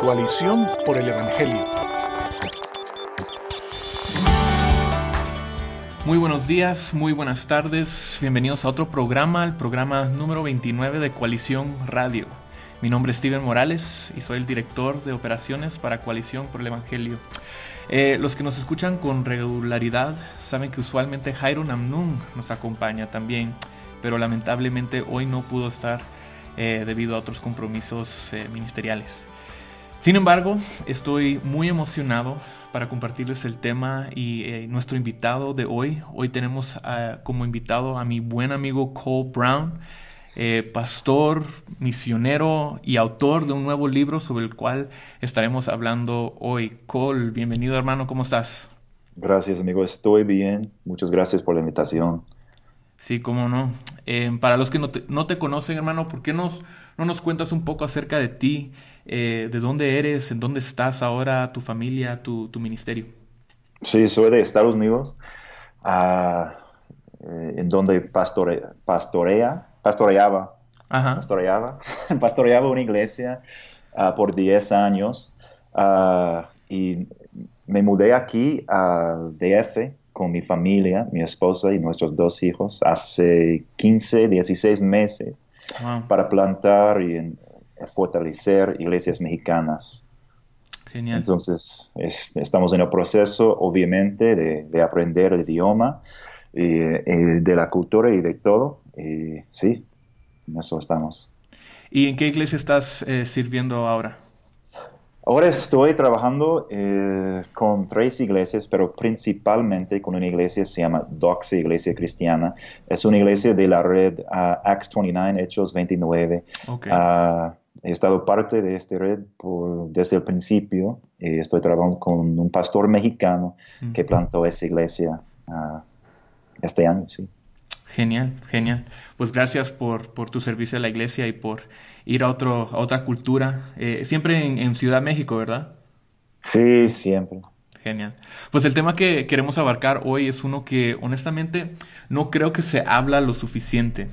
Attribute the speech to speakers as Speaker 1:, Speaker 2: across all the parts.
Speaker 1: Coalición por el Evangelio.
Speaker 2: Muy buenos días, muy buenas tardes, bienvenidos a otro programa, el programa número 29 de Coalición Radio. Mi nombre es Steven Morales y soy el director de operaciones para Coalición por el Evangelio. Eh, los que nos escuchan con regularidad saben que usualmente Jairo Namnun nos acompaña también, pero lamentablemente hoy no pudo estar eh, debido a otros compromisos eh, ministeriales. Sin embargo, estoy muy emocionado para compartirles el tema y eh, nuestro invitado de hoy. Hoy tenemos como invitado a mi buen amigo Cole Brown, eh, pastor, misionero y autor de un nuevo libro sobre el cual estaremos hablando hoy. Cole, bienvenido hermano, ¿cómo estás?
Speaker 3: Gracias amigo, estoy bien. Muchas gracias por la invitación.
Speaker 2: Sí, cómo no. Eh, para los que no te, conocen, hermano, ¿por qué nos, no nos cuentas un poco acerca de ti? Eh, ¿De dónde eres? ¿En dónde estás ahora? ¿Tu familia? ¿Tu, ministerio?
Speaker 3: Sí, soy de Estados Unidos, eh, en donde pastorea, pastoreaba, pastoreaba, pastoreaba una iglesia ah, por 10 años ah, y me mudé aquí a DF con mi familia, mi esposa y nuestros dos hijos hace 15, 16 meses para plantar y fortalecer iglesias mexicanas. Genial. Entonces, estamos en el proceso, obviamente, de, aprender el idioma, y, de la cultura y de todo. Y sí, en eso estamos.
Speaker 2: ¿Y en qué iglesia estás eh, sirviendo ahora?
Speaker 3: Ahora estoy trabajando eh, con tres iglesias, pero principalmente con una iglesia que se llama Doxa Iglesia Cristiana. Es una iglesia de la red uh, Acts 29, Hechos 29. Ah, he estado parte de esta red desde el principio y estoy trabajando con un pastor mexicano que plantó esa iglesia ah, este año, sí.
Speaker 2: Genial, genial. Pues gracias por, por, tu servicio a la iglesia y por ir a, otro, a otra cultura. Eh, siempre en, Ciudad México, ¿verdad?
Speaker 3: Sí, siempre.
Speaker 2: Genial. Pues el tema que queremos abarcar hoy es uno que honestamente no creo que se habla lo suficiente.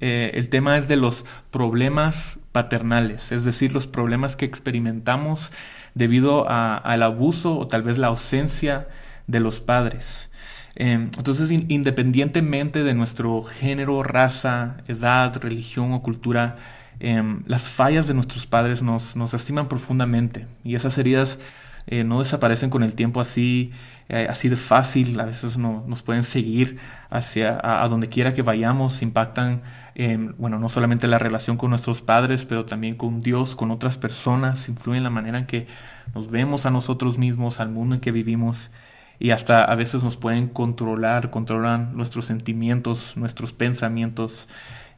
Speaker 2: Eh, el tema es de los problemas paternales, es decir, los problemas que experimentamos debido al abuso o tal vez la ausencia de los padres. Em, entonces, independientemente de nuestro género, raza, edad, religión o cultura, em, las fallas de nuestros padres nos, nos lastiman profundamente. Y esas heridas eh, no desaparecen con el tiempo así, eh, así de fácil, a veces no, nos pueden seguir hacia a, donde quiera que vayamos, impactan, bueno, no solamente la relación con nuestros padres, pero también con Dios, con otras personas, influyen en la manera en que nos vemos a nosotros mismos, al mundo en que vivimos y hasta a veces nos pueden controlar, controlan nuestros sentimientos, nuestros pensamientos.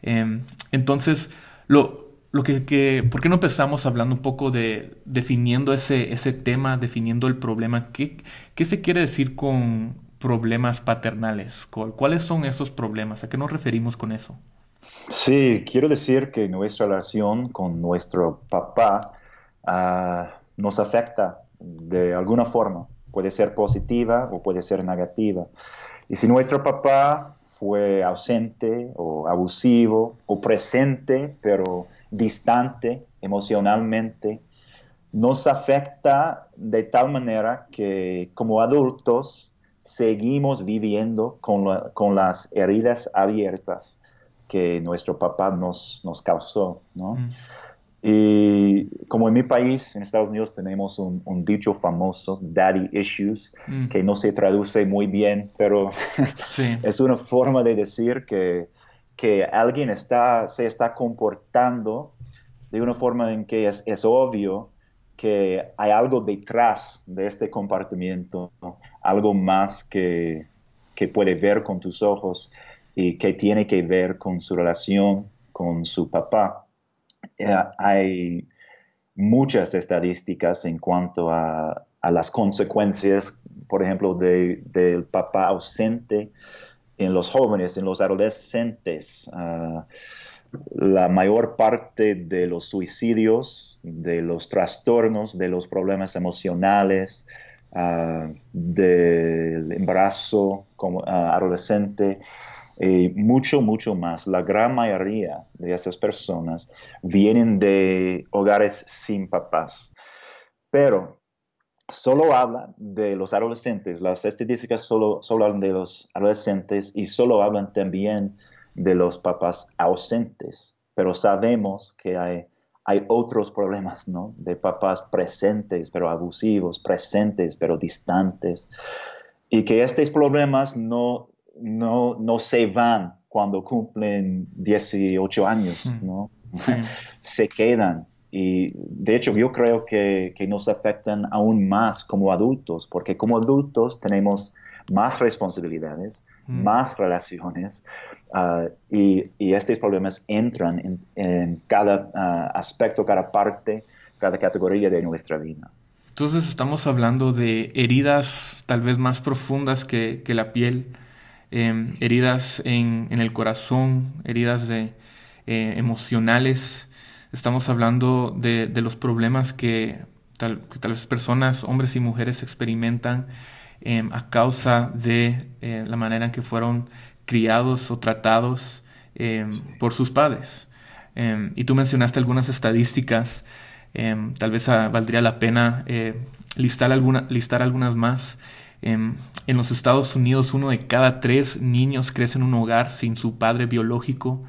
Speaker 2: Em, entonces, lo, lo que, ¿por qué no empezamos hablando un poco de definiendo ese, ese tema, definiendo el problema? ¿Qué, ¿Qué se quiere decir con problemas paternales? ¿Cuáles son esos problemas? ¿A qué nos referimos con eso?
Speaker 3: Sí, quiero decir que nuestra relación con nuestro papá ah, nos afecta de alguna forma puede ser positiva o puede ser negativa. Y si nuestro papá fue ausente o abusivo o presente, pero distante emocionalmente, nos afecta de tal manera que como adultos seguimos viviendo con, las heridas abiertas que nuestro papá nos, nos causó, ¿no? Mm. Y como en mi país, en Estados Unidos, tenemos un, dicho famoso, daddy issues, mm. que no se traduce muy bien, pero es una forma de decir que, que alguien está, se está comportando de una forma en que es, es obvio que hay algo detrás de este comportamiento, algo más que, que puede ver con tus ojos y que tiene que ver con su relación con su papá. Eh, hay muchas estadísticas en cuanto a, las consecuencias, por ejemplo, del papá ausente en los jóvenes, en los adolescentes. Ah, la mayor parte de los suicidios, de los trastornos, de los problemas emocionales, uh, del embarazo como ah, adolescente, Y mucho, mucho más. La gran mayoría de esas personas vienen de hogares sin papás. Pero solo hablan de los adolescentes. Las estadísticas solo, solo hablan de los adolescentes y solo hablan también de los papás ausentes. Pero sabemos que hay hay otros problemas, ¿no? De papás presentes, pero abusivos, presentes, pero distantes. Y que estos problemas no, no, no se van cuando cumplen 18 años, mm. ¿no? se quedan. Y de hecho yo creo que, que nos afectan aún más como adultos, porque como adultos tenemos más responsabilidades, mm. más relaciones, uh, y, y, estos problemas entran en, en cada uh, aspecto, cada parte, cada categoría de nuestra vida.
Speaker 2: Entonces estamos hablando de heridas tal vez más profundas que, que la piel, eh, heridas en, el corazón, heridas de, eh, emocionales. Estamos hablando de, los problemas que tal, vez personas, hombres y mujeres experimentan Em, a causa de eh, la manera en que fueron criados o tratados em, por sus padres. Em, y tú mencionaste algunas estadísticas, tal vez ah, valdría la pena eh, listar algunas más. En los Estados Unidos, uno de cada tres niños crece en un hogar sin su padre biológico.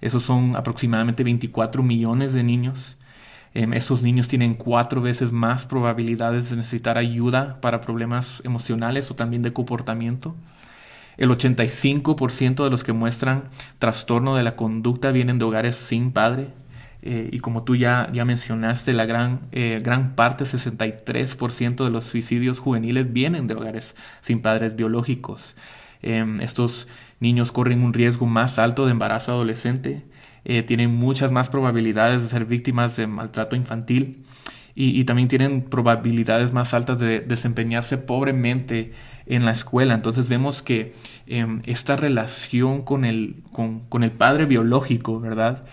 Speaker 2: Esos son aproximadamente 24 millones de niños. Em, estos niños tienen cuatro veces más probabilidades de necesitar ayuda para problemas emocionales o también de comportamiento. El 85% de los que muestran trastorno de la conducta vienen de hogares sin padre. Eh, y como tú ya, ya mencionaste, la gran, eh, gran parte, 63% de los suicidios juveniles vienen de hogares sin padres biológicos. Em, estos niños corren un riesgo más alto de embarazo adolescente, eh, tienen muchas más probabilidades de ser víctimas de maltrato infantil y, también tienen probabilidades más altas de desempeñarse pobremente en la escuela. Entonces vemos que em, esta relación con el, con, el padre biológico, ¿verdad?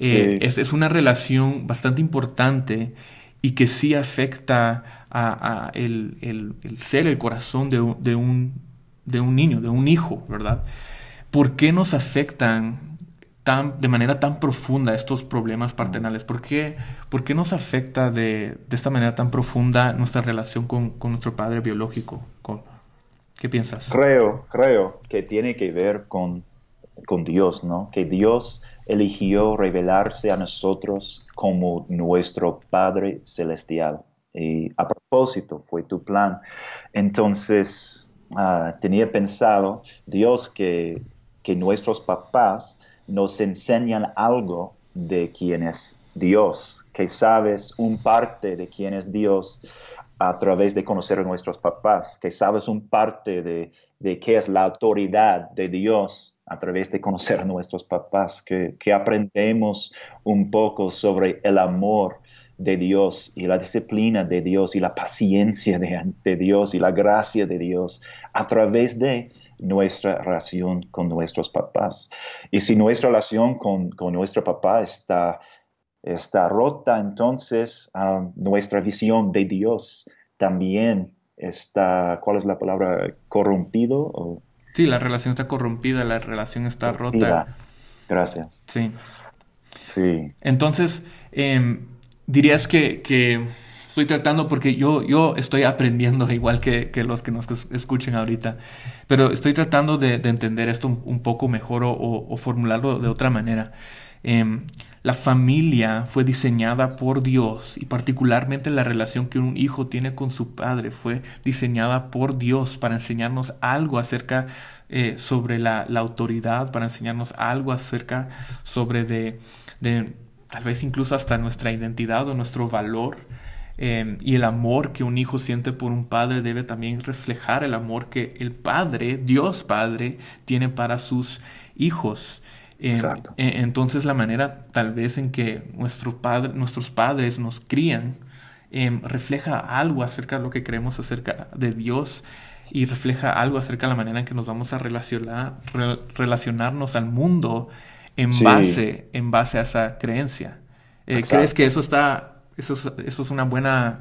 Speaker 2: Eh, es, una relación bastante importante y que sí afecta a, el, ser, el corazón de, de, un, de un niño, de un hijo, ¿verdad? ¿Por qué nos afectan de manera tan profunda estos problemas paternales? ¿Por qué, por qué nos afecta de, de, esta manera tan profunda nuestra relación con, con nuestro padre biológico? ¿Qué piensas?
Speaker 3: Creo, creo que tiene que ver con, con Dios, ¿no? Que Dios eligió revelarse a nosotros como nuestro Padre Celestial. Y a propósito, fue tu plan. Entonces, uh, tenía pensado Dios que, que nuestros papás nos enseñan algo de quién es Dios, que sabes un parte de quién es Dios a través de conocer a nuestros papás, que sabes un parte de, de qué es la autoridad de Dios a través de conocer a nuestros papás, que, que aprendemos un poco sobre el amor de Dios y la disciplina de Dios y la paciencia de, de Dios y la gracia de Dios a través de nuestra relación con nuestros papás. Y si nuestra relación con, nuestro papá está, está rota, entonces ah, nuestra visión de Dios también está, ¿cuál es la palabra? ¿Corrompido?
Speaker 2: Sí, la relación está corrompida, la relación está rota.
Speaker 3: Gracias.
Speaker 2: Sí.
Speaker 3: Sí.
Speaker 2: Entonces, em, dirías que, que estoy tratando porque yo, yo estoy aprendiendo igual que, que los que nos escuchen ahorita, pero estoy tratando de, de entender esto un, poco mejor o, o, formularlo de otra manera. Eh, la familia fue diseñada por Dios y particularmente la relación que un hijo tiene con su padre fue diseñada por Dios para enseñarnos algo acerca eh, sobre la, autoridad, para enseñarnos algo acerca sobre de, de tal vez incluso hasta nuestra identidad o nuestro valor. Em, y el amor que un hijo siente por un padre debe también reflejar el amor que el padre, Dios Padre, tiene para sus hijos. Em, e, entonces la manera tal vez en que nuestro padre, nuestros padres nos crían em, refleja algo acerca de lo que creemos acerca de Dios y refleja algo acerca de la manera en que nos vamos a relacionar, relacionarnos al mundo en, base, en base a esa creencia. Eh, ¿Crees que eso está ¿Eso es, una buena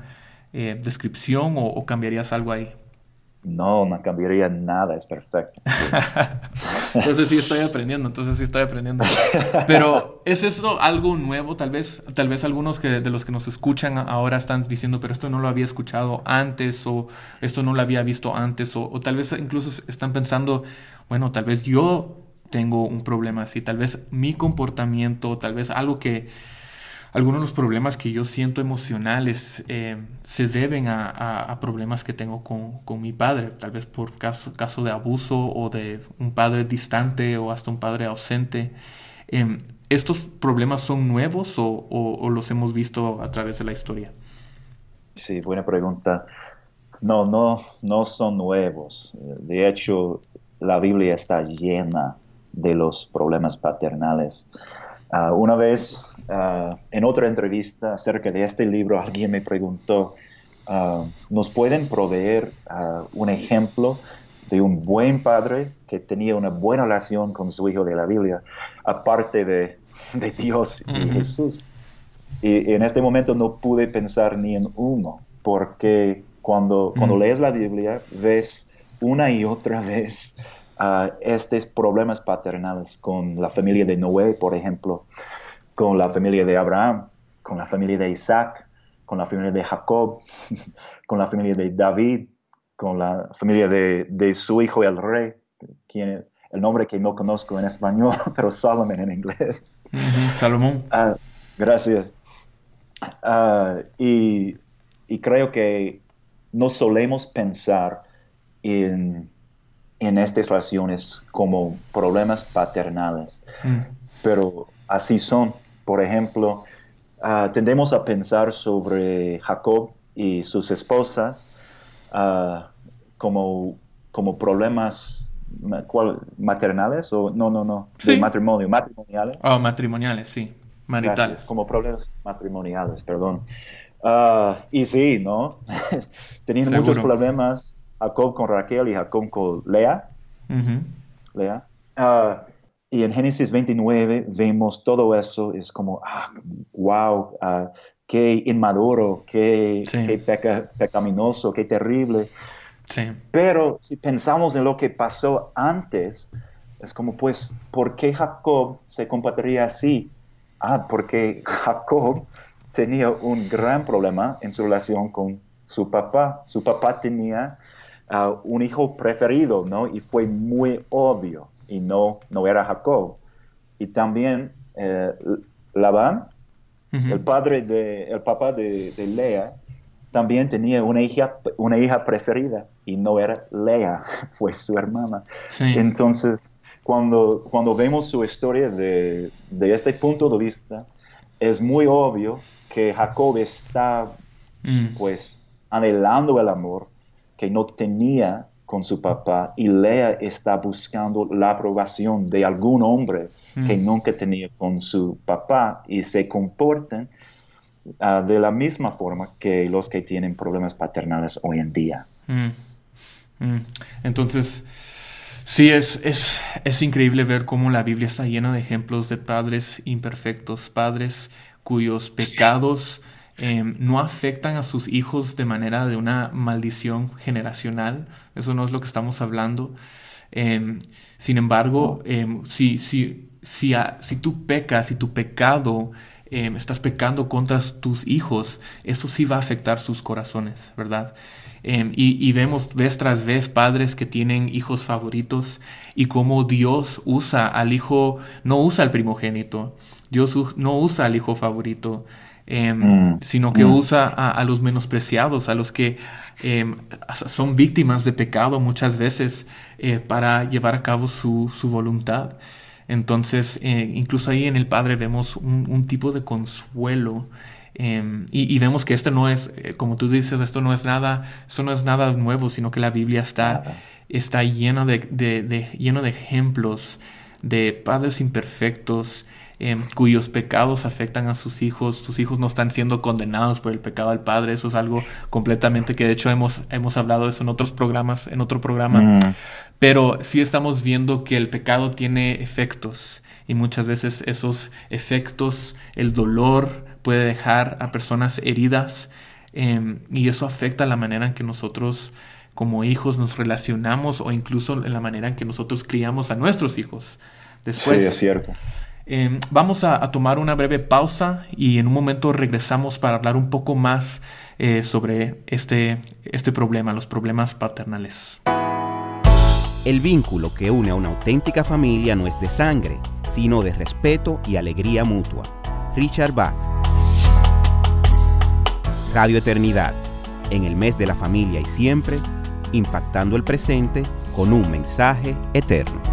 Speaker 2: eh, descripción o, cambiarías algo ahí?
Speaker 3: No, no cambiaría nada, es perfecto.
Speaker 2: entonces sí estoy aprendiendo, entonces sí estoy aprendiendo. Pero ¿es eso algo nuevo? Tal vez, tal vez algunos que, de los que nos escuchan ahora están diciendo, pero esto no lo había escuchado antes, o esto no lo había visto antes, o, o tal vez incluso están pensando, bueno, tal vez yo tengo un problema así, tal vez mi comportamiento, tal vez algo que algunos de los problemas que yo siento emocionales eh, se deben a, problemas que tengo con, mi padre, tal vez por caso, caso de abuso o de un padre distante o hasta un padre ausente. Em, ¿Estos problemas son nuevos o, los hemos visto a través de la historia?
Speaker 3: Sí, buena pregunta. No, no, no son nuevos. De hecho, la Biblia está llena de los problemas paternales. Ah, una vez Ah, en otra entrevista acerca de este libro, alguien me preguntó, ah, ¿nos pueden proveer un ejemplo de un buen padre que tenía una buena relación con su hijo de la Biblia, aparte de, de Dios y Jesús? Y, en este momento no pude pensar ni en uno, porque cuando, cuando lees la Biblia ves una y otra vez estos problemas paternales con la familia de Noé, por ejemplo con la familia de Abraham, con la familia de Isaac, con la familia de Jacob, con la familia de David, con la familia de, su hijo el rey, quien, el nombre que no conozco en español, pero Solomon en inglés.
Speaker 2: Salomón.
Speaker 3: Ah, gracias. Ah, y, creo que no solemos pensar en, estas relaciones como problemas paternales, mm. pero así son. Por ejemplo, uh, tendemos a pensar sobre Jacob y sus esposas ah, como, como problemas maternales o no, no, no, de matrimonio, matrimoniales.
Speaker 2: Oh, matrimoniales, sí, maritales.
Speaker 3: como problemas matrimoniales, perdón. Ah, y sí, ¿no? Tenían muchos problemas Jacob con Raquel y Jacob con Lea. Lea. Y en Génesis 29 vemos todo eso, es como, ah, wow, ah, qué inmaduro, qué, pecaminoso, qué terrible.
Speaker 2: Sí.
Speaker 3: Pero si pensamos en lo que pasó antes, es como, pues, ¿por qué Jacob se comportaría así? Ah, porque Jacob tenía un gran problema en su relación con su papá. Su papá tenía un hijo preferido, ¿no? Y fue muy obvio y no, no era Jacob. Y también eh, Labán, el padre de, el papá de, Lea, también tenía una hija, una hija preferida y no era Lea, fue su hermana. Entonces, cuando, cuando vemos su historia de, de, este punto de vista, es muy obvio que Jacob está, mm. pues, anhelando el amor que no tenía con su papá y Lea está buscando la aprobación de algún hombre que mm. nunca tenía con su papá y se comportan ah, de la misma forma que los que tienen problemas paternales hoy en día. Mm.
Speaker 2: Mm. Entonces, sí, es, es, es increíble ver cómo la Biblia está llena de ejemplos de padres imperfectos, padres cuyos pecados Em, no afectan a sus hijos de manera de una maldición generacional. Eso no es lo que estamos hablando. Em, sin embargo, em, si, si, si, si, tú pecas, si tu pecado estás pecando contra tus hijos, eso sí va a afectar sus corazones, ¿verdad? y, y, vemos vez tras vez padres que tienen hijos favoritos y cómo Dios usa al hijo, no usa al primogénito, Dios no usa al hijo favorito, Em, mm. sino que mm. usa a, los menospreciados, a los que em, son víctimas de pecado muchas veces eh, para llevar a cabo su, voluntad. Entonces, eh, incluso ahí en el Padre vemos un, tipo de consuelo. Em, y, vemos que esto no es, eh, como tú dices, esto no es nada, esto no es nada nuevo, sino que la Biblia está, está llena de, de, lleno de ejemplos de padres imperfectos, Em, cuyos pecados afectan a sus hijos, sus hijos no están siendo condenados por el pecado del padre, eso es algo completamente que de hecho hemos, hemos hablado de eso en otros programas, en otro programa, mm. pero sí estamos viendo que el pecado tiene efectos y muchas veces esos efectos, el dolor puede dejar a personas heridas em, y eso afecta la manera en que nosotros como hijos nos relacionamos o incluso en la manera en que nosotros criamos a nuestros hijos.
Speaker 3: Después, sí, es cierto.
Speaker 2: Em, vamos a, tomar una breve pausa y en un momento regresamos para hablar un poco más eh, sobre este, este problema, los problemas paternales.
Speaker 4: El vínculo que une a una auténtica familia no es de sangre, sino de respeto y alegría mutua. Richard Bach. Radio Eternidad, en el mes de la familia y siempre, impactando el presente con un mensaje eterno.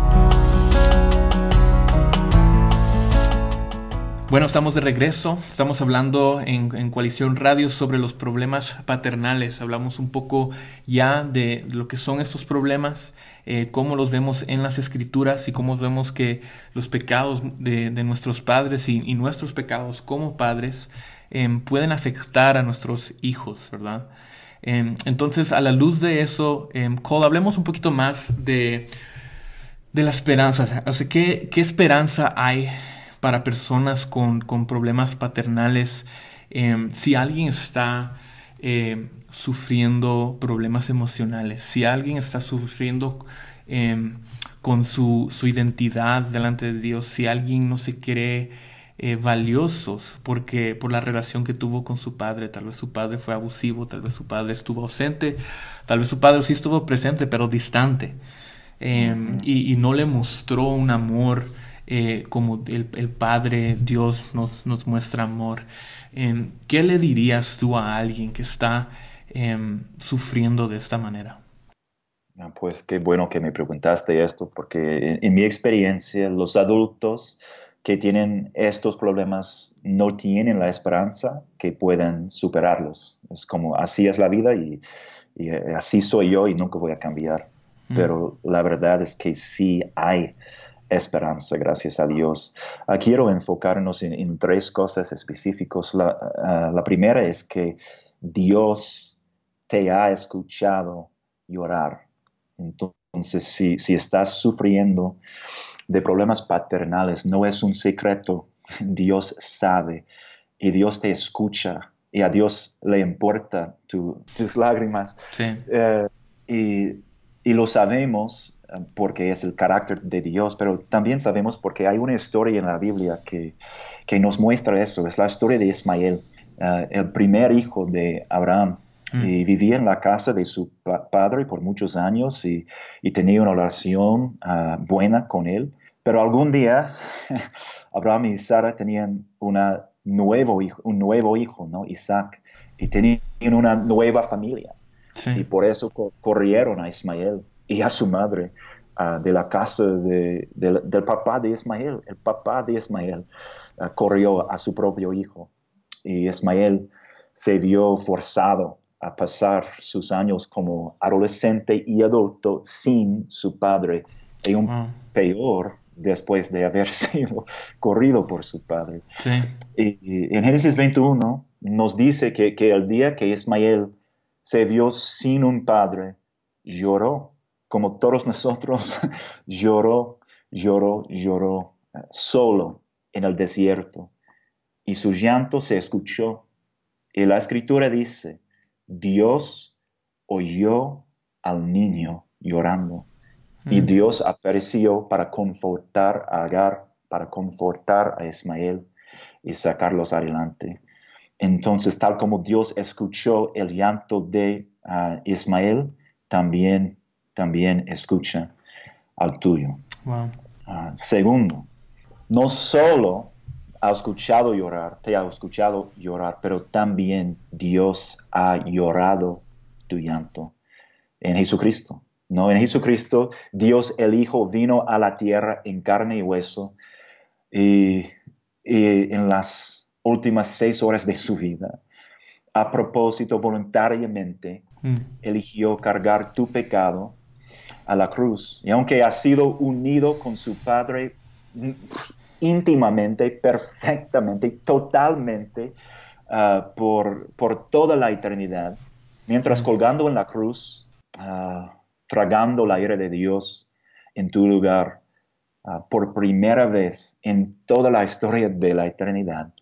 Speaker 2: Bueno, estamos de regreso. Estamos hablando en, Coalición Radio sobre los problemas paternales. Hablamos un poco ya de lo que son estos problemas, eh, cómo los vemos en las escrituras y cómo vemos que los pecados de, nuestros padres y, nuestros pecados como padres em, pueden afectar a nuestros hijos, ¿verdad? Em, entonces, a la luz de eso, em, Cole, hablemos un poquito más de, de la esperanza. O sea, ¿qué, ¿qué esperanza hay? Para personas con, problemas paternales. Em, si alguien está em, sufriendo problemas emocionales, si alguien está sufriendo em, con su, identidad delante de Dios, si alguien no se cree eh, valiosos porque por la relación que tuvo con su padre, tal vez su padre fue abusivo, tal vez su padre estuvo ausente, tal vez su padre sí estuvo presente pero distante y, y, no le mostró un amor eh, como el, Padre Dios nos, nos muestra amor. Em, ¿Qué le dirías tú a alguien que está em, sufriendo de esta manera?
Speaker 3: Ah, pues qué bueno que me preguntaste esto, porque en, mi experiencia los adultos que tienen estos problemas no tienen la esperanza que puedan superarlos. Es como así es la vida y, eh, así soy yo y nunca voy a cambiar. Mm. Pero la verdad es que sí hay esperanza, gracias a Dios. Ah, quiero enfocarnos en, tres cosas específicas. Ah, la, primera es que Dios te ha escuchado llorar. Entonces, si, si estás sufriendo de problemas paternales, no es un secreto. Dios sabe y Dios te escucha y a Dios le importa tus lágrimas. Eh, y, y, lo sabemos porque es el carácter de Dios, pero también sabemos porque hay una historia en la Biblia que, que nos muestra eso. Es la historia de Ismael, eh, el primer hijo de Abraham. Mm. Y vivía en la casa de su padre por muchos años y, y tenía una relación ah, buena con él. Pero algún día Abraham y Sara tenían una nuevo hijo, un nuevo hijo, ¿no? Isaac, y tenían una nueva familia. Y por eso corrieron a Ismael y a su madre ah, de la casa de, del papá de Ismael. El papá de Ismael ah, corrió a su propio hijo. Y Ismael se vio forzado a pasar sus años como adolescente y adulto sin su padre. Y un peor después de haber sido corrido por su padre. Y, en Génesis 21 nos dice que, que el día que Ismael se vio sin un padre, lloró como todos nosotros, lloró, lloró, lloró eh, solo en el desierto. Y su llanto se escuchó. Y la escritura dice, Dios oyó al niño llorando. Y mm. Dios apareció para confortar a Agar, para confortar a Ismael y sacarlos adelante. Entonces, tal como Dios escuchó el llanto de ah, Ismael, también también escucha al tuyo. Ah, segundo, no solo ha escuchado llorar, te ha escuchado llorar, pero también Dios ha llorado tu llanto en Jesucristo. No, en Jesucristo Dios el Hijo vino a la tierra en carne y hueso y, en las últimas seis horas de su vida, a propósito voluntariamente, mm. eligió cargar tu pecado a la cruz. Y aunque ha sido unido con su Padre íntimamente, perfectamente, totalmente, ah, por, por, toda la eternidad, mientras colgando en la cruz, uh, tragando la ira de Dios en tu lugar, ah, por primera vez en toda la historia de la eternidad,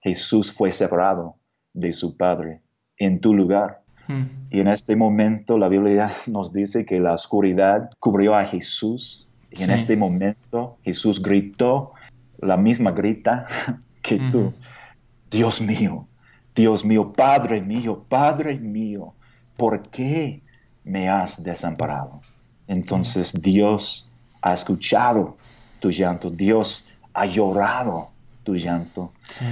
Speaker 3: Jesús fue separado de su Padre en tu lugar.
Speaker 2: Mm.
Speaker 3: Y en este momento la Biblia nos dice que la oscuridad cubrió a Jesús. Y en este momento Jesús gritó la misma grita que tú. Dios mío, Dios mío, Padre mío, Padre mío, ¿por qué me has desamparado? Entonces Dios ha escuchado tu llanto, Dios ha llorado tu llanto.
Speaker 2: Sí.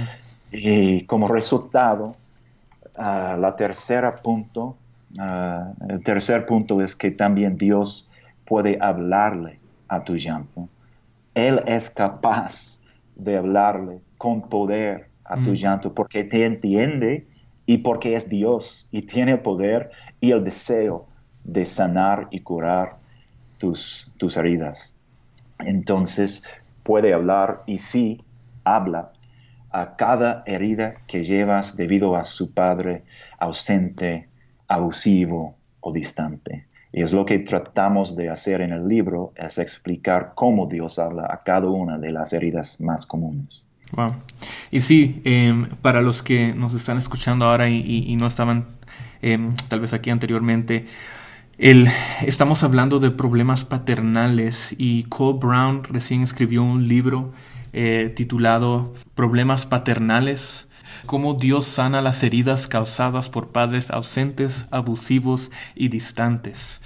Speaker 3: Y como resultado, ah, la tercera punto, ah, el tercer punto es que también Dios puede hablarle a tu llanto. Él es capaz de hablarle con poder a tu
Speaker 2: Mm.
Speaker 3: llanto porque te entiende y porque es Dios y tiene el poder y el deseo de sanar y curar tus, tus heridas. Entonces puede hablar y sí habla a cada herida que llevas debido a su padre ausente, abusivo o distante. Y es lo que tratamos de hacer en el libro, es explicar cómo Dios habla a cada una de las heridas más comunes.
Speaker 2: Wow. Y sí, em, para los que nos están escuchando ahora y, y- y no estaban em, tal vez aquí anteriormente, el- estamos hablando de problemas paternales y Cole Brown recién escribió un libro eh, titulado Problemas paternales, cómo Dios sana las heridas causadas por padres ausentes, abusivos y distantes.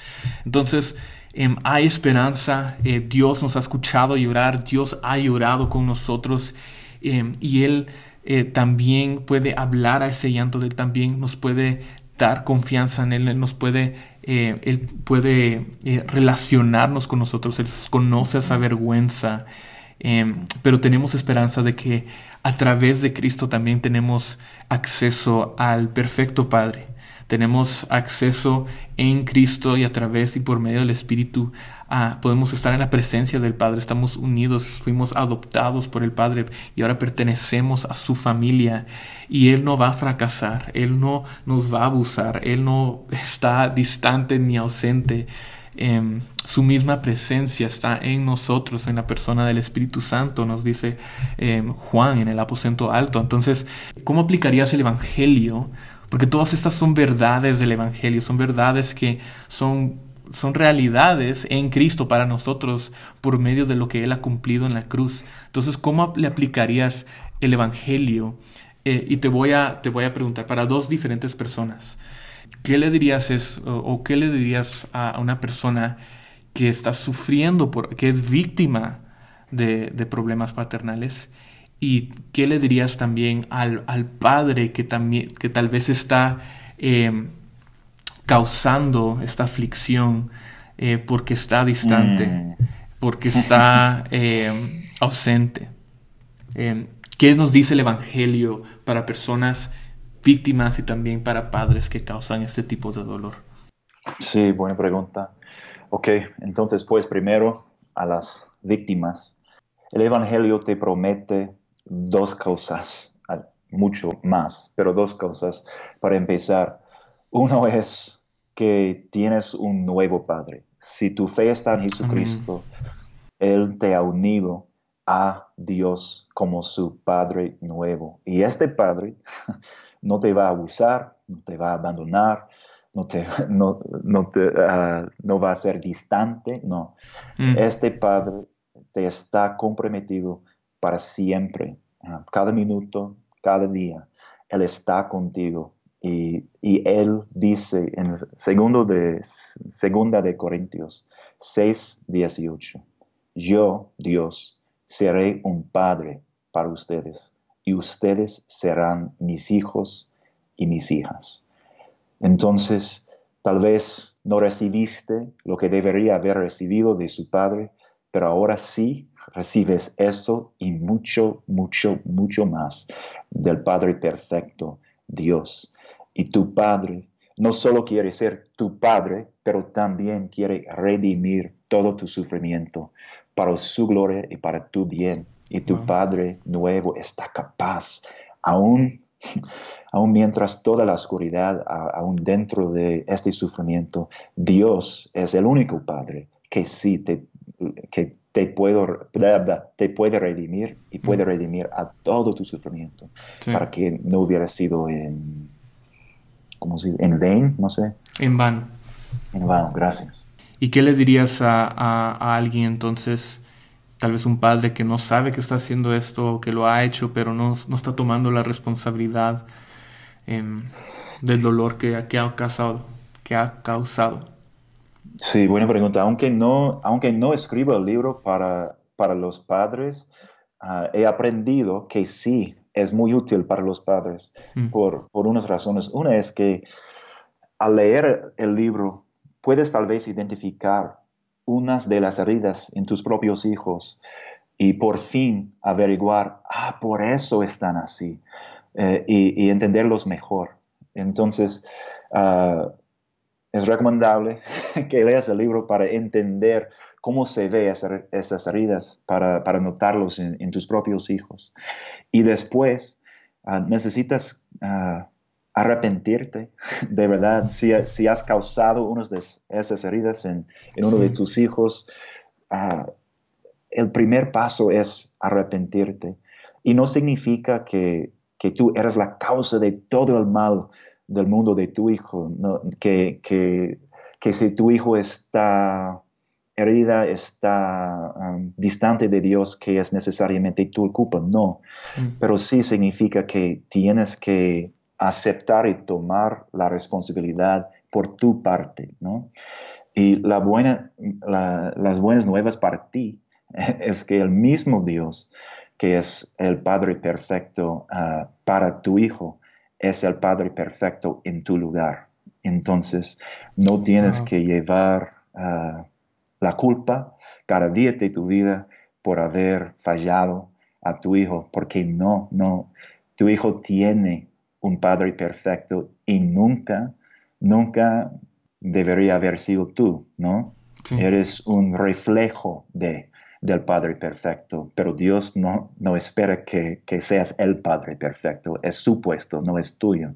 Speaker 2: Entonces, em, hay esperanza, eh, Dios nos ha escuchado llorar, Dios ha llorado con nosotros em, y Él eh, también puede hablar a ese llanto, Él también nos puede dar confianza en Él, Él nos puede, Él puede relacionarnos con nosotros, Él conoce esa vergüenza, em, pero tenemos esperanza de que a través de Cristo también tenemos acceso al perfecto Padre. Tenemos acceso en Cristo y a través y por medio del Espíritu podemos estar en la presencia del Padre. Estamos unidos, fuimos adoptados por el Padre y ahora pertenecemos a su familia. Y Él no va a fracasar, Él no nos va a abusar, Él no está distante ni ausente. Em, su misma presencia está en nosotros, en la persona del Espíritu Santo, nos dice em, Juan en el aposento alto. Entonces, ¿cómo aplicarías el Evangelio? Porque todas estas son verdades del Evangelio, son verdades que son, son realidades en Cristo para nosotros por medio de lo que Él ha cumplido en la cruz. Entonces, ¿cómo le aplicarías el Evangelio? Eh, y te voy, a, te voy a preguntar para dos diferentes personas. ¿Qué le dirías es, o, o qué le dirías a, a una persona que está sufriendo, por, que es víctima de, de problemas paternales? ¿Y qué le dirías también al, al padre que, también, que tal vez está eh, causando esta aflicción eh, porque está distante,
Speaker 3: Mm.
Speaker 2: porque está eh, ausente? Eh, ¿Qué nos dice el Evangelio para personas víctimas y también para padres que causan este tipo de dolor?
Speaker 3: Sí, buena pregunta. Ok, entonces pues primero a las víctimas. El Evangelio te promete dos cosas, mucho más, pero dos cosas para empezar. Uno es que tienes un nuevo Padre. Si tu fe está en Jesucristo, Él te ha unido a Dios como su Padre nuevo. Y este Padre no te va a abusar, no te va a abandonar, no, te, no, no, te, uh, no va a ser distante, no.
Speaker 2: Mm.
Speaker 3: Este Padre te está comprometido para siempre, uh, cada minuto, cada día. Él está contigo. Y, y Él dice en segundo de, segunda de Corintios 6, 18, yo, Dios, seré un padre para ustedes y ustedes serán mis hijos y mis hijas. Entonces, tal vez no recibiste lo que debería haber recibido de su padre, pero ahora sí recibes esto y mucho, mucho, mucho más del Padre perfecto, Dios. Y tu Padre no solo quiere ser tu Padre, pero también quiere redimir todo tu sufrimiento para su gloria y para tu bien. Y tu wow. Padre nuevo está capaz, aún, aún mientras toda la oscuridad, aún dentro de este sufrimiento, Dios es el único Padre que sí te, que te, puedo, te puede redimir y puede redimir a todo tu sufrimiento sí. para que no hubiera sido en, como si, en vain, no sé.
Speaker 2: En vano.
Speaker 3: En vano, gracias.
Speaker 2: ¿Y qué le dirías a, a, alguien entonces, tal vez un padre que no sabe que está haciendo esto, que lo ha hecho, pero no, no está tomando la responsabilidad em, del dolor que, que, ha causado, que ha causado?
Speaker 3: Sí, buena pregunta. Aunque no, aunque no escribo el libro para, para los padres, ah, he aprendido que sí es muy útil para los padres mm. por, por unas razones. Una es que al leer el libro puedes tal vez identificar unas de las heridas en tus propios hijos y por fin averiguar, ah, por eso están así, eh, y, entenderlos mejor. Entonces, ah, es recomendable que leas el libro para entender cómo se ve esas, heridas, para, para notarlos en, tus propios hijos. Y después, ah, necesitas arrepentirte, de verdad, si, si has causado unas de esas heridas en, uno de tus hijos, ah, el primer paso es arrepentirte. Y no significa que, tú eres la causa de todo el mal del mundo de tu hijo, que, que, si tu hijo está herida, está um, distante de Dios, que es necesariamente tu culpa, no. Mm. Pero sí significa que tienes que aceptar y tomar la responsabilidad por tu parte, ¿no? Y la buena, las buenas nuevas para ti es que el mismo Dios, que es el Padre perfecto ah, para tu hijo, es el Padre perfecto en tu lugar. Entonces, no tienes que llevar ah, la culpa cada día de tu vida por haber fallado a tu hijo, porque no, no, tu hijo tiene un Padre perfecto y nunca, nunca debería haber sido tú, ¿no? Eres un reflejo de, del Padre perfecto, pero Dios no, no espera que, seas el Padre perfecto, es su puesto, no es tuyo.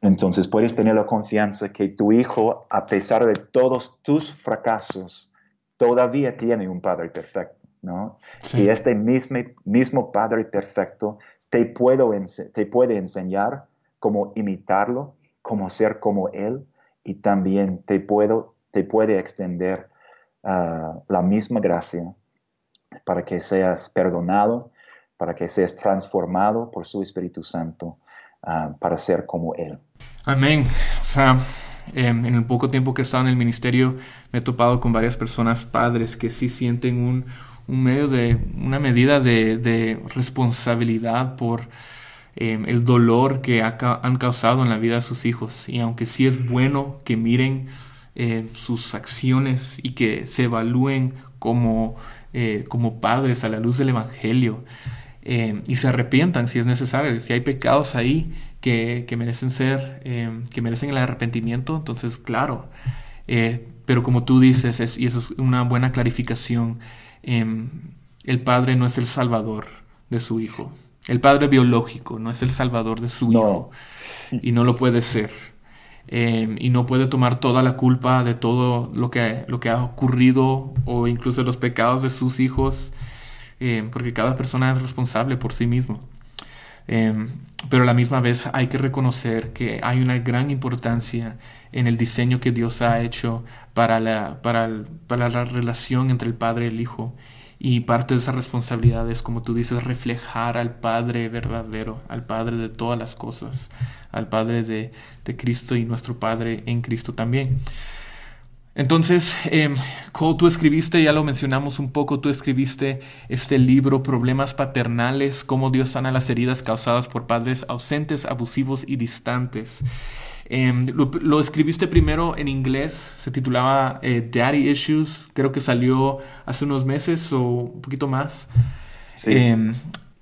Speaker 3: Entonces puedes tener la confianza que tu hijo, a pesar de todos tus fracasos, todavía tiene un Padre perfecto, ¿no? Y este mismo, mismo Padre perfecto te, puedo, te puede enseñar cómo imitarlo, cómo ser como Él y también te, puedo, te puede extender ah, la misma gracia para que seas perdonado, para que seas transformado por su Espíritu Santo ah, para ser como Él.
Speaker 2: Amén. O sea, em, en el poco tiempo que he estado en el ministerio me he topado con varias personas, padres, que sí sienten un, un medio de, una medida de, responsabilidad por em, el dolor que han causado en la vida de sus hijos. Y aunque sí es bueno que miren eh, sus acciones y que se evalúen como, eh, como padres a la luz del Evangelio em, y se arrepientan si es necesario, si hay pecados ahí que, merecen ser, em, que merecen el arrepentimiento, entonces claro. Eh, pero como tú dices, es, y eso es una buena clarificación, Em, el padre no es el salvador de su hijo. El padre biológico no es el salvador de su hijo. Y no lo puede ser. Em, y no puede tomar toda la culpa de todo lo que, lo que ha ocurrido o incluso los pecados de sus hijos, em, porque cada persona es responsable por sí mismo. Pero a la misma vez hay que reconocer que hay una gran importancia en el diseño que Dios ha hecho para la, para, para la relación entre el Padre y el Hijo. Y parte de esa responsabilidad es, como tú dices, reflejar al Padre verdadero, al Padre de todas las cosas, al Padre de, de Cristo y nuestro Padre en Cristo también. Entonces, eh, Cole, tú escribiste, ya lo mencionamos un poco, tú escribiste este libro, Problemas Paternales, cómo Dios sana las heridas causadas por padres ausentes, abusivos y distantes. Em, lo, escribiste primero en inglés, se titulaba eh, Daddy Issues, creo que salió hace unos meses o un poquito más. Em,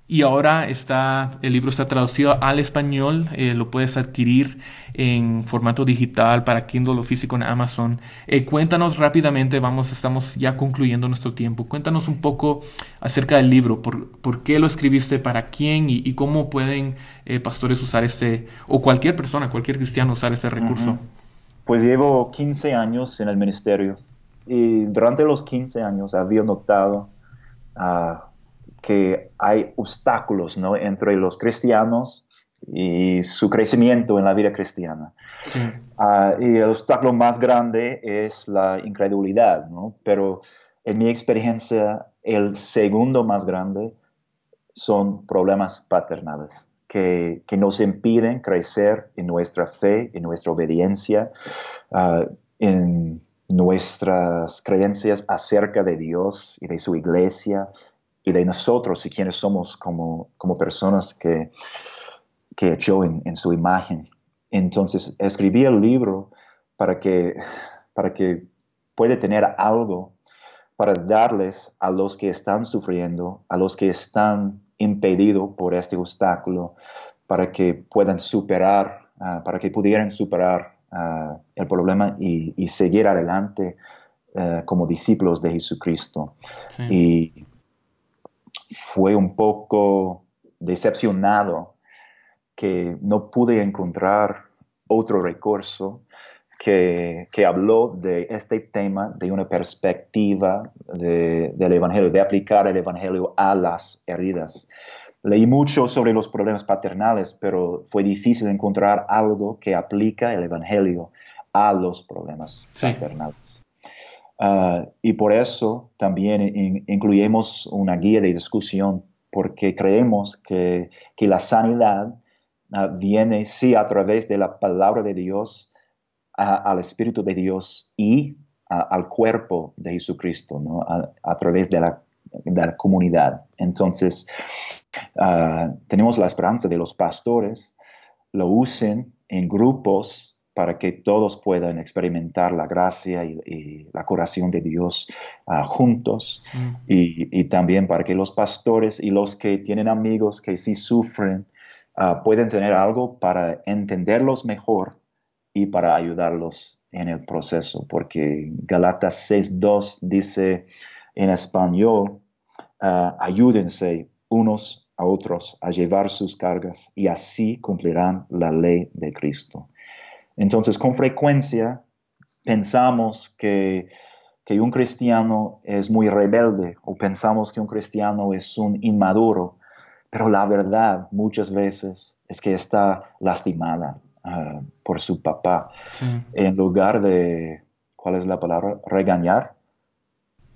Speaker 2: y ahora está, el libro está traducido al español, eh, lo puedes adquirir en formato digital para Kindle o físico en Amazon. Eh, cuéntanos rápidamente, vamos, estamos ya concluyendo nuestro tiempo. Cuéntanos un poco acerca del libro, por, por qué lo escribiste, para quién y, cómo pueden eh, pastores usar este, o cualquier persona, cualquier cristiano usar este recurso.
Speaker 3: Pues llevo 15 años en el ministerio y durante los 15 años había notado... Uh, que hay obstáculos ¿no? entre los cristianos y su crecimiento en la vida cristiana. Ah, y el obstáculo más grande es la incredulidad, ¿no? Pero en mi experiencia, el segundo más grande son problemas paternales que, que nos impiden crecer en nuestra fe, en nuestra obediencia, ah, en nuestras creencias acerca de Dios y de su iglesia y de nosotros y quienes somos como, como personas que, que echó en, en, su imagen. Entonces escribí el libro para que, para que pueda tener algo para darles a los que están sufriendo, a los que están impedidos por este obstáculo, para que puedan superar, uh, para que pudieran superar uh, el problema y, y, seguir adelante uh, como discípulos de Jesucristo. Sí. Y fue un poco decepcionado que no pude encontrar otro recurso que, que, habló de este tema de una perspectiva de, del Evangelio, de aplicar el Evangelio a las heridas. Leí mucho sobre los problemas paternales, pero fue difícil encontrar algo que aplica el Evangelio a los problemas sí. paternales. Uh, y por eso también in, incluimos una guía de discusión, porque creemos que, que la sanidad uh, viene sí a través de la palabra de Dios, al Espíritu de Dios y al cuerpo de Jesucristo, ¿no? a, través de la, de la, comunidad. Entonces, uh, tenemos la esperanza de los pastores, lo usen en grupos para que todos puedan experimentar la gracia y, y la curación de Dios uh, juntos mm. y, y, también para que los pastores y los que tienen amigos que sí sufren uh, puedan tener algo para entenderlos mejor y para ayudarlos en el proceso, porque Galatas 6.2 dice en español, uh, ayúdense unos a otros a llevar sus cargas y así cumplirán la ley de Cristo. Entonces, con frecuencia pensamos que, que un cristiano es muy rebelde o pensamos que un cristiano es un inmaduro, pero la verdad muchas veces es que está lastimada, uh, por su papá. Sí. En lugar de, ¿cuál es la palabra? Regañar.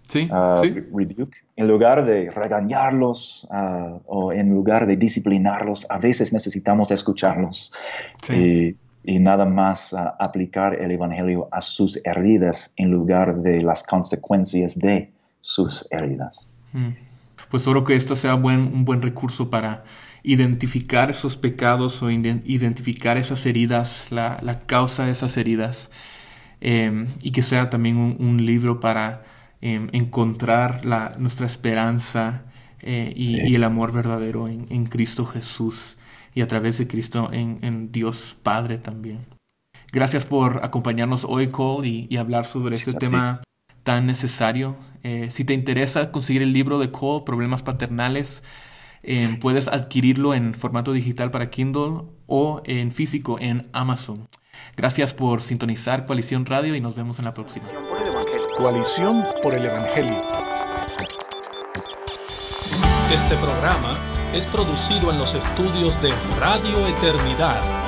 Speaker 2: Sí, uh, sí.
Speaker 3: Rebuke. En lugar de regañarlos uh, o en lugar de disciplinarlos, a veces necesitamos escucharlos sí. Y, nada más aplicar el Evangelio a sus heridas en lugar de las consecuencias de sus heridas.
Speaker 2: Mm. Pues solo que esto sea buen, un buen recurso para identificar esos pecados o identificar esas heridas, la, la causa de esas heridas, eh, y que sea también un, un libro para eh, encontrar la, nuestra esperanza eh, y, sí. y, el amor verdadero en, en, Cristo Jesús y a través de Cristo en, en, Dios Padre también. Gracias por acompañarnos hoy, Cole, y, y hablar sobre este tema tan necesario. Eh, si te interesa conseguir el libro de Cole, Problemas Paternales, eh, puedes adquirirlo en formato digital para Kindle o en físico en Amazon. Gracias por sintonizar Coalición Radio y nos vemos en la próxima.
Speaker 1: Coalición por el Evangelio.
Speaker 5: Este programa es producido en los estudios de Radio Eternidad